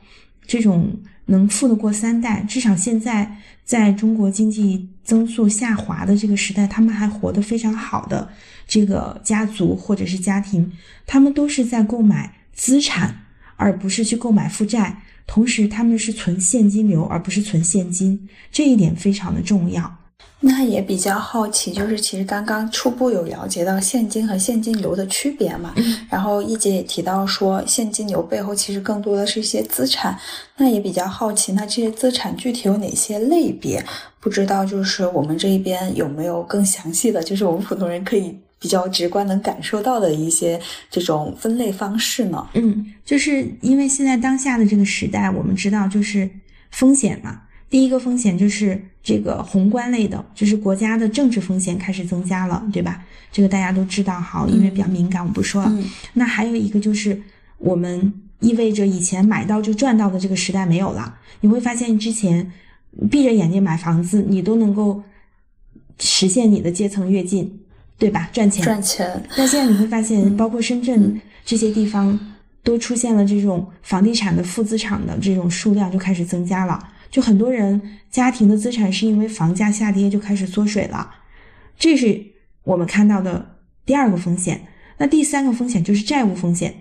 这种能富得过三代，至少现在在中国经济增速下滑的这个时代，他们还活得非常好的。这个家族或者是家庭，他们都是在购买资产，而不是去购买负债。同时，他们是存现金流，而不是存现金，这一点非常的重要。那也比较好奇，就是其实刚刚初步有了解到现金和现金流的区别嘛。然后一姐也提到说，现金流背后其实更多的是一些资产。那也比较好奇，那这些资产具体有哪些类别？不知道就是我们这一边有没有更详细的，就是我们普通人可以。比较直观能感受到的一些这种分类方式呢？嗯，就是因为现在当下的这个时代，我们知道就是风险嘛。第一个风险就是这个宏观类的，就是国家的政治风险开始增加了，对吧？这个大家都知道，好，因为比较敏感，我不说了。那还有一个就是我们意味着以前买到就赚到的这个时代没有了。你会发现之前闭着眼睛买房子，你都能够实现你的阶层跃进。对吧？赚钱，赚钱。但现在你会发现，包括深圳这些地方，都出现了这种房地产的负资产的这种数量就开始增加了。就很多人家庭的资产是因为房价下跌就开始缩水了，这是我们看到的第二个风险。那第三个风险就是债务风险。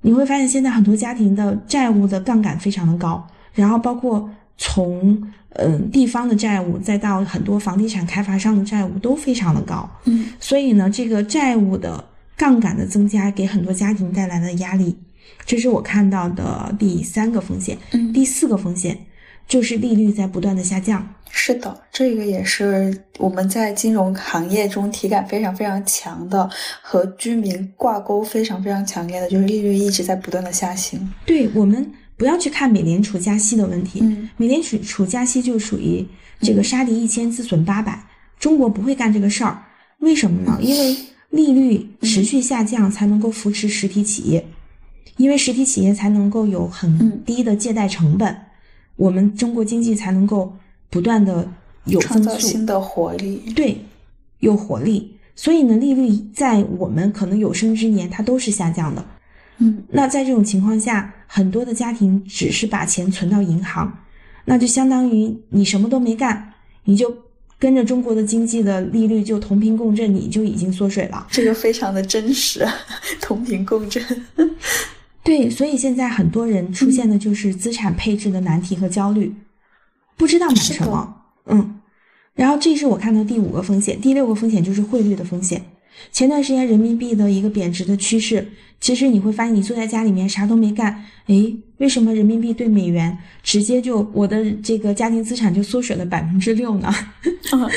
你会发现现在很多家庭的债务的杠杆非常的高，然后包括从嗯地方的债务，再到很多房地产开发商的债务都非常的高。嗯所以呢，这个债务的杠杆的增加给很多家庭带来的压力，这是我看到的第三个风险。嗯，第四个风险就是利率在不断的下降。是的，这个也是我们在金融行业中体感非常非常强的，和居民挂钩非常非常强烈的，就是利率一直在不断的下行。对我们不要去看美联储加息的问题，嗯。美联储储加息就属于这个杀敌一千自损八百，中国不会干这个事儿，为什么呢？因为利率持续下降才能够扶持实体企业，因为实体企业才能够有很嗯。低的借贷成本，我们中国经济才能够不断的有创增速，造新的活力。对，有活力。所以呢，利率在我们可能有生之年它都是下降的。嗯那在这种情况下，很多的家庭只是把钱存到银行，那就相当于你什么都没干，你就跟着中国的经济的利率就同频共振，你就已经缩水了。这个非常的真实，(laughs) 同频共振。(laughs) 对，所以现在很多人出现的就是资产配置的难题和焦虑，不知道买什么。嗯，然后这是我看到第五个风险，第六个风险就是汇率的风险。前段时间人民币的一个贬值的趋势，其实你会发现，你坐在家里面啥都没干，诶，为什么人民币对美元直接就我的这个家庭资产就缩水了百分之六呢？(laughs)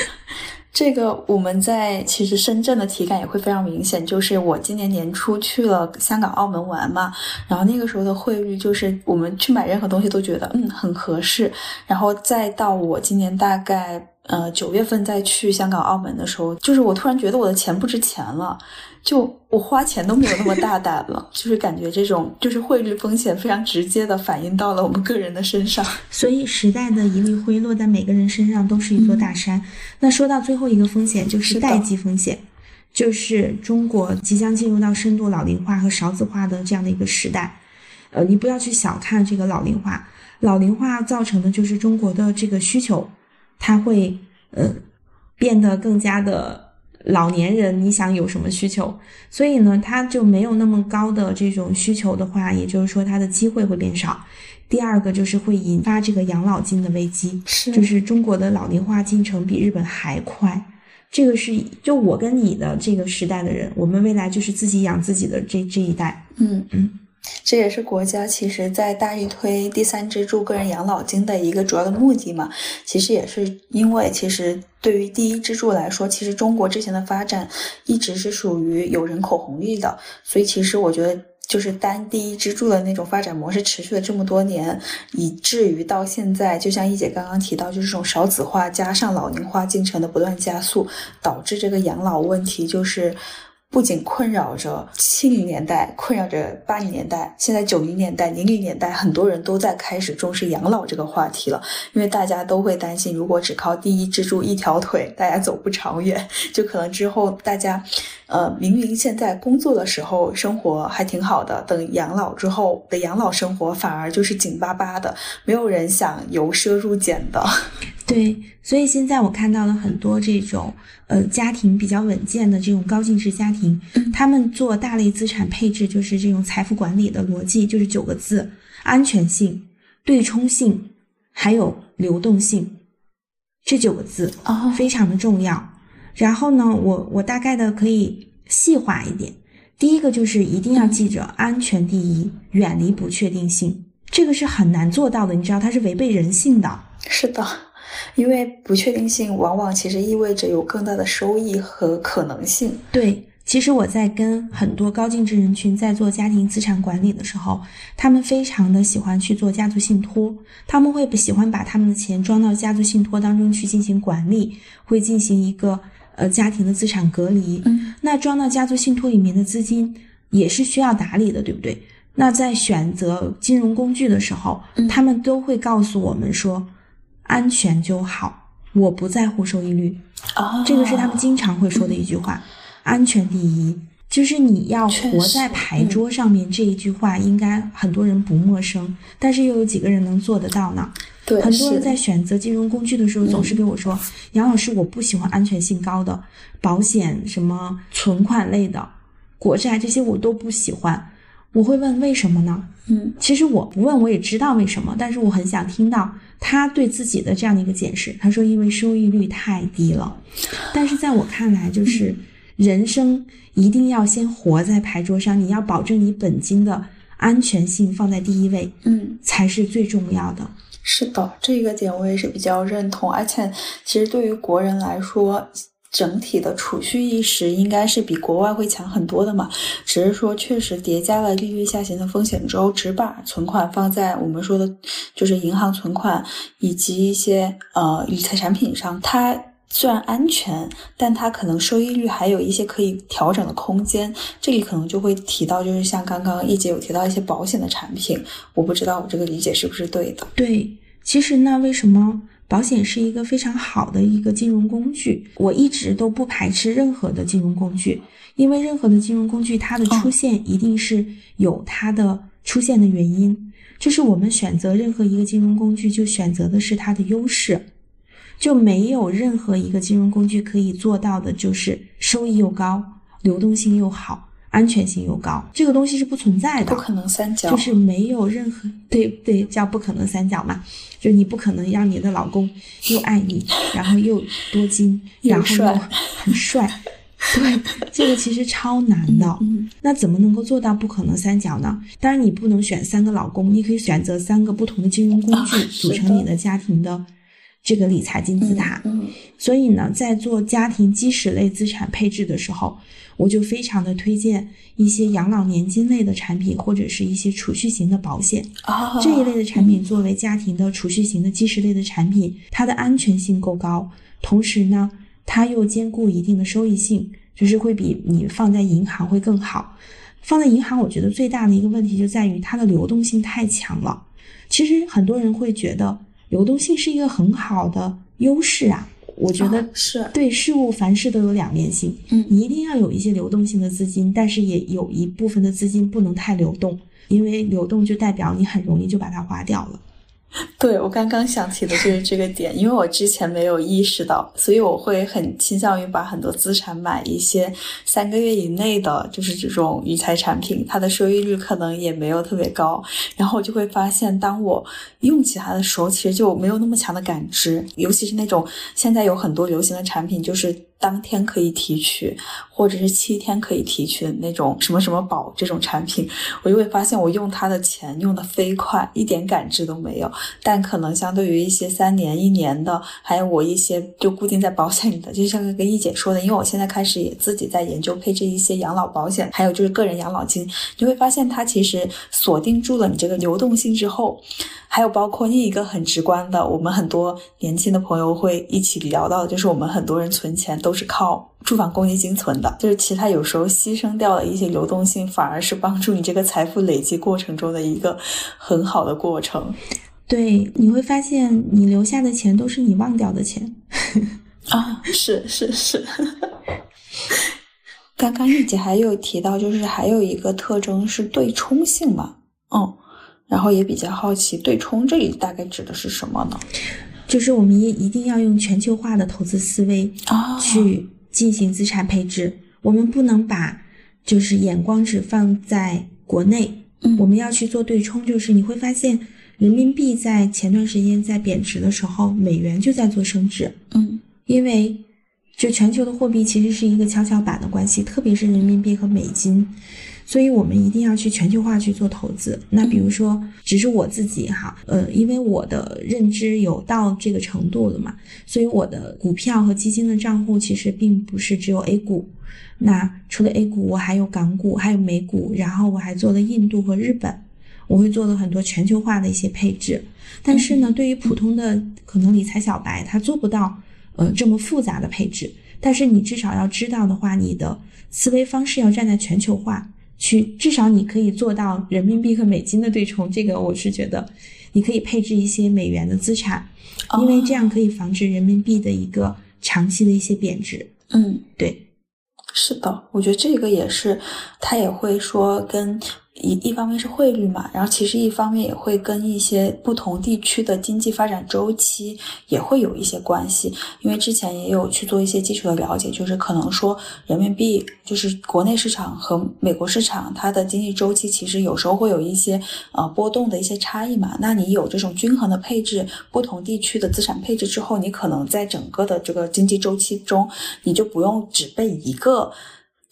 这个我们在其实深圳的体感也会非常明显，就是我今年年初去了香港、澳门玩嘛，然后那个时候的汇率就是我们去买任何东西都觉得嗯很合适，然后再到我今年大概呃九月份再去香港、澳门的时候，就是我突然觉得我的钱不值钱了。就我花钱都没有那么大胆了，(laughs) 就是感觉这种就是汇率风险非常直接的反映到了我们个人的身上。(laughs) 所以时代的一粒灰落在每个人身上都是一座大山。那说到最后一个风险，就是代际风险，就是中国即将进入到深度老龄化和少子化的这样的一个时代。呃，你不要去小看这个老龄化，老龄化造成的就是中国的这个需求，它会呃变得更加的。老年人，你想有什么需求？所以呢，他就没有那么高的这种需求的话，也就是说他的机会会变少。第二个就是会引发这个养老金的危机，是就是中国的老龄化进程比日本还快。这个是就我跟你的这个时代的人，我们未来就是自己养自己的这这一代。嗯嗯，这也是国家其实在大力推第三支柱个人养老金的一个主要的目的嘛。其实也是因为，其实对于第一支柱来说，其实中国之前的发展一直是属于有人口红利的，所以其实我觉得。就是单第一支柱的那种发展模式持续了这么多年，以至于到现在，就像一姐刚刚提到，就是这种少子化加上老龄化进程的不断加速，导致这个养老问题就是。不仅困扰着七零年代，困扰着八零年代，现在九零年代、零零年代，很多人都在开始重视养老这个话题了。因为大家都会担心，如果只靠第一支柱一条腿，大家走不长远，就可能之后大家，呃，明明现在工作的时候生活还挺好的，等养老之后的养老生活反而就是紧巴巴的，没有人想由奢入俭的。(laughs) 对，所以现在我看到了很多这种呃家庭比较稳健的这种高净值家庭，他们做大类资产配置，就是这种财富管理的逻辑，就是九个字：安全性、对冲性，还有流动性。这九个字哦非常的重要。然后呢，我我大概的可以细化一点。第一个就是一定要记着安全第一，远离不确定性，这个是很难做到的，你知道它是违背人性的。是的，因为不确定性往往其实意味着有更大的收益和可能性。对，其实我在跟很多高净值人群在做家庭资产管理的时候，他们非常的喜欢去做家族信托，他们会喜欢把他们的钱装到家族信托当中去进行管理，会进行一个呃家庭的资产隔离。嗯那装到家族信托里面的资金也是需要打理的，对不对？那在选择金融工具的时候，嗯他们都会告诉我们说，安全就好，我不在乎收益率。哦这个是他们经常会说的一句话，安全第一。就是你要活在牌桌上面这一句话，应该很多人不陌生，但是又有几个人能做得到呢？对，很多人在选择金融工具的时候，总是跟我说：“杨老师，我不喜欢安全性高的保险，什么存款类的、国债这些我都不喜欢。我会问为什么呢？嗯其实我不问我也知道为什么，但是我很想听到他对自己的这样的一个解释。他说因为收益率太低了，但是在我看来，就是人生一定要先活在牌桌上，你要保证你本金的安全性放在第一位，嗯。才是最重要的。是的，这个点我也是比较认同，而且其实对于国人来说，整体的储蓄意识应该是比国外会强很多的嘛。只是说，确实叠加了利率下行的风险之后，只把存款放在我们说的，就是银行存款以及一些呃理财产品上，它。虽然安全，但它可能收益率还有一些可以调整的空间。这里可能就会提到，就是像刚刚一姐有提到一些保险的产品，我不知道我这个理解是不是对的。对，其实呢，为什么保险是一个非常好的一个金融工具？我一直都不排斥任何的金融工具，因为任何的金融工具它的出现一定是有它的出现的原因。就是我们选择任何一个金融工具，就选择的是它的优势。就没有任何一个金融工具可以做到的，就是收益又高、流动性又好、安全性又高，这个东西是不存在的，不可能三角，就是没有任何对对叫不可能三角嘛，就是你不可能让你的老公又爱你，然后又多金，(laughs) 然后又很帅，对，这个其实超难的。嗯，那怎么能够做到不可能三角呢？当然你不能选三个老公，你可以选择三个不同的金融工具啊组成你的家庭的。这个理财金字塔，嗯，所以呢，在做家庭基石类资产配置的时候，我就非常的推荐一些养老年金类的产品，或者是一些储蓄型的保险。啊，这一类的产品作为家庭的储蓄型的基石类的产品，它的安全性够高，同时呢，它又兼顾一定的收益性，就是会比你放在银行会更好。放在银行，我觉得最大的一个问题就在于它的流动性太强了。其实很多人会觉得。流动性是一个很好的优势啊，我觉得是对事物凡事都有两面性，嗯，你一定要有一些流动性的资金，但是也有一部分的资金不能太流动，因为流动就代表你很容易就把它花掉了。(laughs) 对我刚刚想起的就是这个点，因为我之前没有意识到，所以我会很倾向于把很多资产买一些三个月以内的，就是这种理财产品，它的收益率可能也没有特别高。然后我就会发现，当我用起它的时候，其实就没有那么强的感知，尤其是那种现在有很多流行的产品，就是当天可以提取，或者是七天可以提取的那种什么什么宝这种产品，我就会发现我用它的钱用的飞快，一点感知都没有。但可能相对于一些三年、一年的，还有我一些就固定在保险里的，就像跟一姐说的，因为我现在开始也自己在研究配置一些养老保险，还有就是个人养老金，你会发现它其实锁定住了你这个流动性之后，还有包括另一个很直观的，我们很多年轻的朋友会一起聊到的，就是我们很多人存钱都是靠住房公积金存的，就是其他有时候牺牲掉了一些流动性，反而是帮助你这个财富累积过程中的一个很好的过程。对，你会发现你留下的钱都是你忘掉的钱啊，是是是。(laughs) 刚刚一姐还有提到，就是还有一个特征是对冲性嘛，嗯，然后也比较好奇，对冲这里大概指的是什么呢？就是我们一一定要用全球化的投资思维啊去进行资产配置，我们不能把就是眼光只放在国内，嗯我们要去做对冲，就是你会发现。人民币在前段时间在贬值的时候，美元就在做升值。嗯，因为就全球的货币其实是一个跷跷板的关系，特别是人民币和美金，所以我们一定要去全球化去做投资。那比如说，只是我自己哈，呃，因为我的认知有到这个程度了嘛，所以我的股票和基金的账户其实并不是只有 A 股。那除了 A 股，我还有港股，还有美股，然后我还做了印度和日本。我会做了很多全球化的一些配置，但是呢，对于普通的可能理财小白，他做不到呃这么复杂的配置。但是你至少要知道的话，你的思维方式要站在全球化去，至少你可以做到人民币和美金的对冲。这个我是觉得，你可以配置一些美元的资产，因为这样可以防止人民币的一个长期的一些贬值。嗯，对，是的，我觉得这个也是，他也会说跟。一一方面是汇率嘛，然后其实一方面也会跟一些不同地区的经济发展周期也会有一些关系。因为之前也有去做一些基础的了解，就是可能说人民币就是国内市场和美国市场它的经济周期其实有时候会有一些呃波动的一些差异嘛。那你有这种均衡的配置，不同地区的资产配置之后，你可能在整个的这个经济周期中，你就不用只被一个。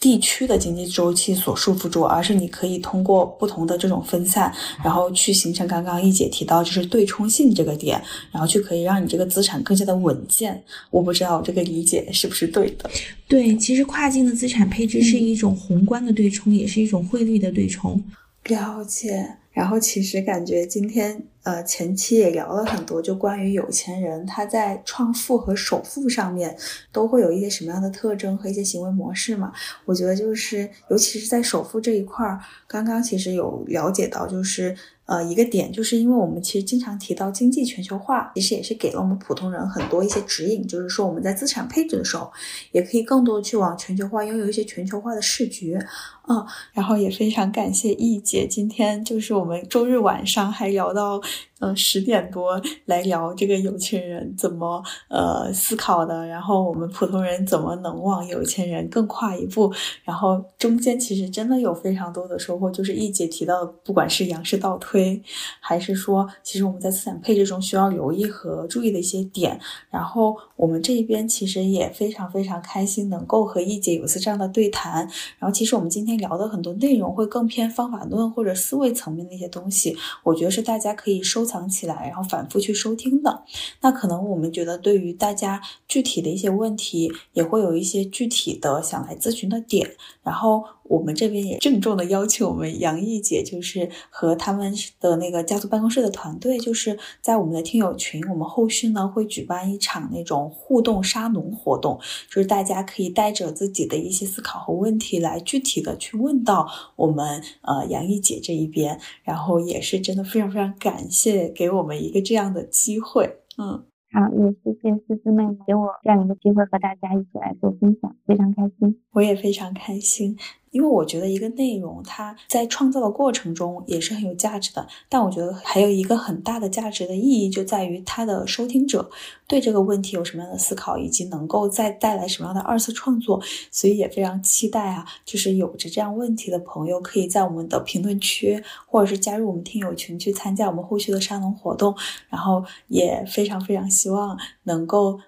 地区的经济周期所束缚住，而是你可以通过不同的这种分散，然后去形成刚刚一姐提到就是对冲性这个点，然后去可以让你这个资产更加的稳健。我不知道这个理解是不是对的？对，其实跨境的资产配置是一种宏观的对冲，也是一种汇率的对冲。了解。然后其实感觉今天呃前期也聊了很多，就关于有钱人他在创富和首富上面都会有一些什么样的特征和一些行为模式嘛？我觉得就是尤其是在首富这一块儿，刚刚其实有了解到，就是呃一个点，就是因为我们其实经常提到经济全球化，其实也是给了我们普通人很多一些指引，就是说我们在资产配置的时候，也可以更多去往全球化，拥有一些全球化的视觉。嗯，然后也非常感谢易姐，今天就是我们周日晚上还聊到。嗯，十点多来聊这个有钱人怎么呃思考的，然后我们普通人怎么能往有钱人更跨一步？然后中间其实真的有非常多的收获，就是易姐提到的，不管是杨氏倒推，还是说其实我们在资产配置中需要留意和注意的一些点。然后我们这一边其实也非常非常开心，能够和易姐有一次这样的对谈。然后其实我们今天聊的很多内容会更偏方法论或者思维层面的一些东西，我觉得是大家可以收。收藏起来，然后反复去收听的。那可能我们觉得，对于大家具体的一些问题，也会有一些具体的想来咨询的点。然后我们这边也郑重的邀请我们杨毅姐，就是和他们的那个家族办公室的团队，就是在我们的听友群，我们后续呢会举办一场那种互动沙龙活动，就是大家可以带着自己的一些思考和问题来具体的去问到我们呃杨毅姐这一边。然后也是真的非常非常感谢给我们一个这样的机会，嗯。好，也谢谢思思妹给我这样一个机会和大家一起来做分享，非常开心。我也非常开心。因为我觉得一个内容它在创造的过程中也是很有价值的，但我觉得还有一个很大的价值的意义就在于它的收听者对这个问题有什么样的思考，以及能够再带来什么样的二次创作。所以也非常期待啊，就是有着这样问题的朋友，可以在我们的评论区或者是加入我们听友群去参加我们后续的沙龙活动。然后也非常非常希望能够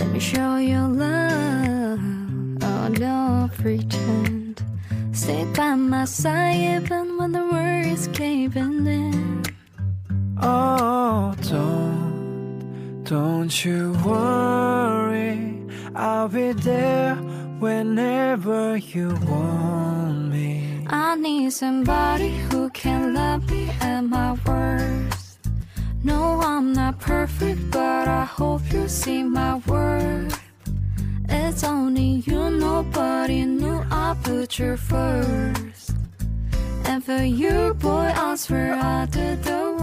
Oh, Stay by my side even when the world is caving in. Oh, don't, don't you worry. I'll be there whenever you want me. I need somebody who can love me at my worst. No, I'm not perfect, but I hope you see my worth. It's only you, nobody knew I put you first. And for you, boy, I swear I did the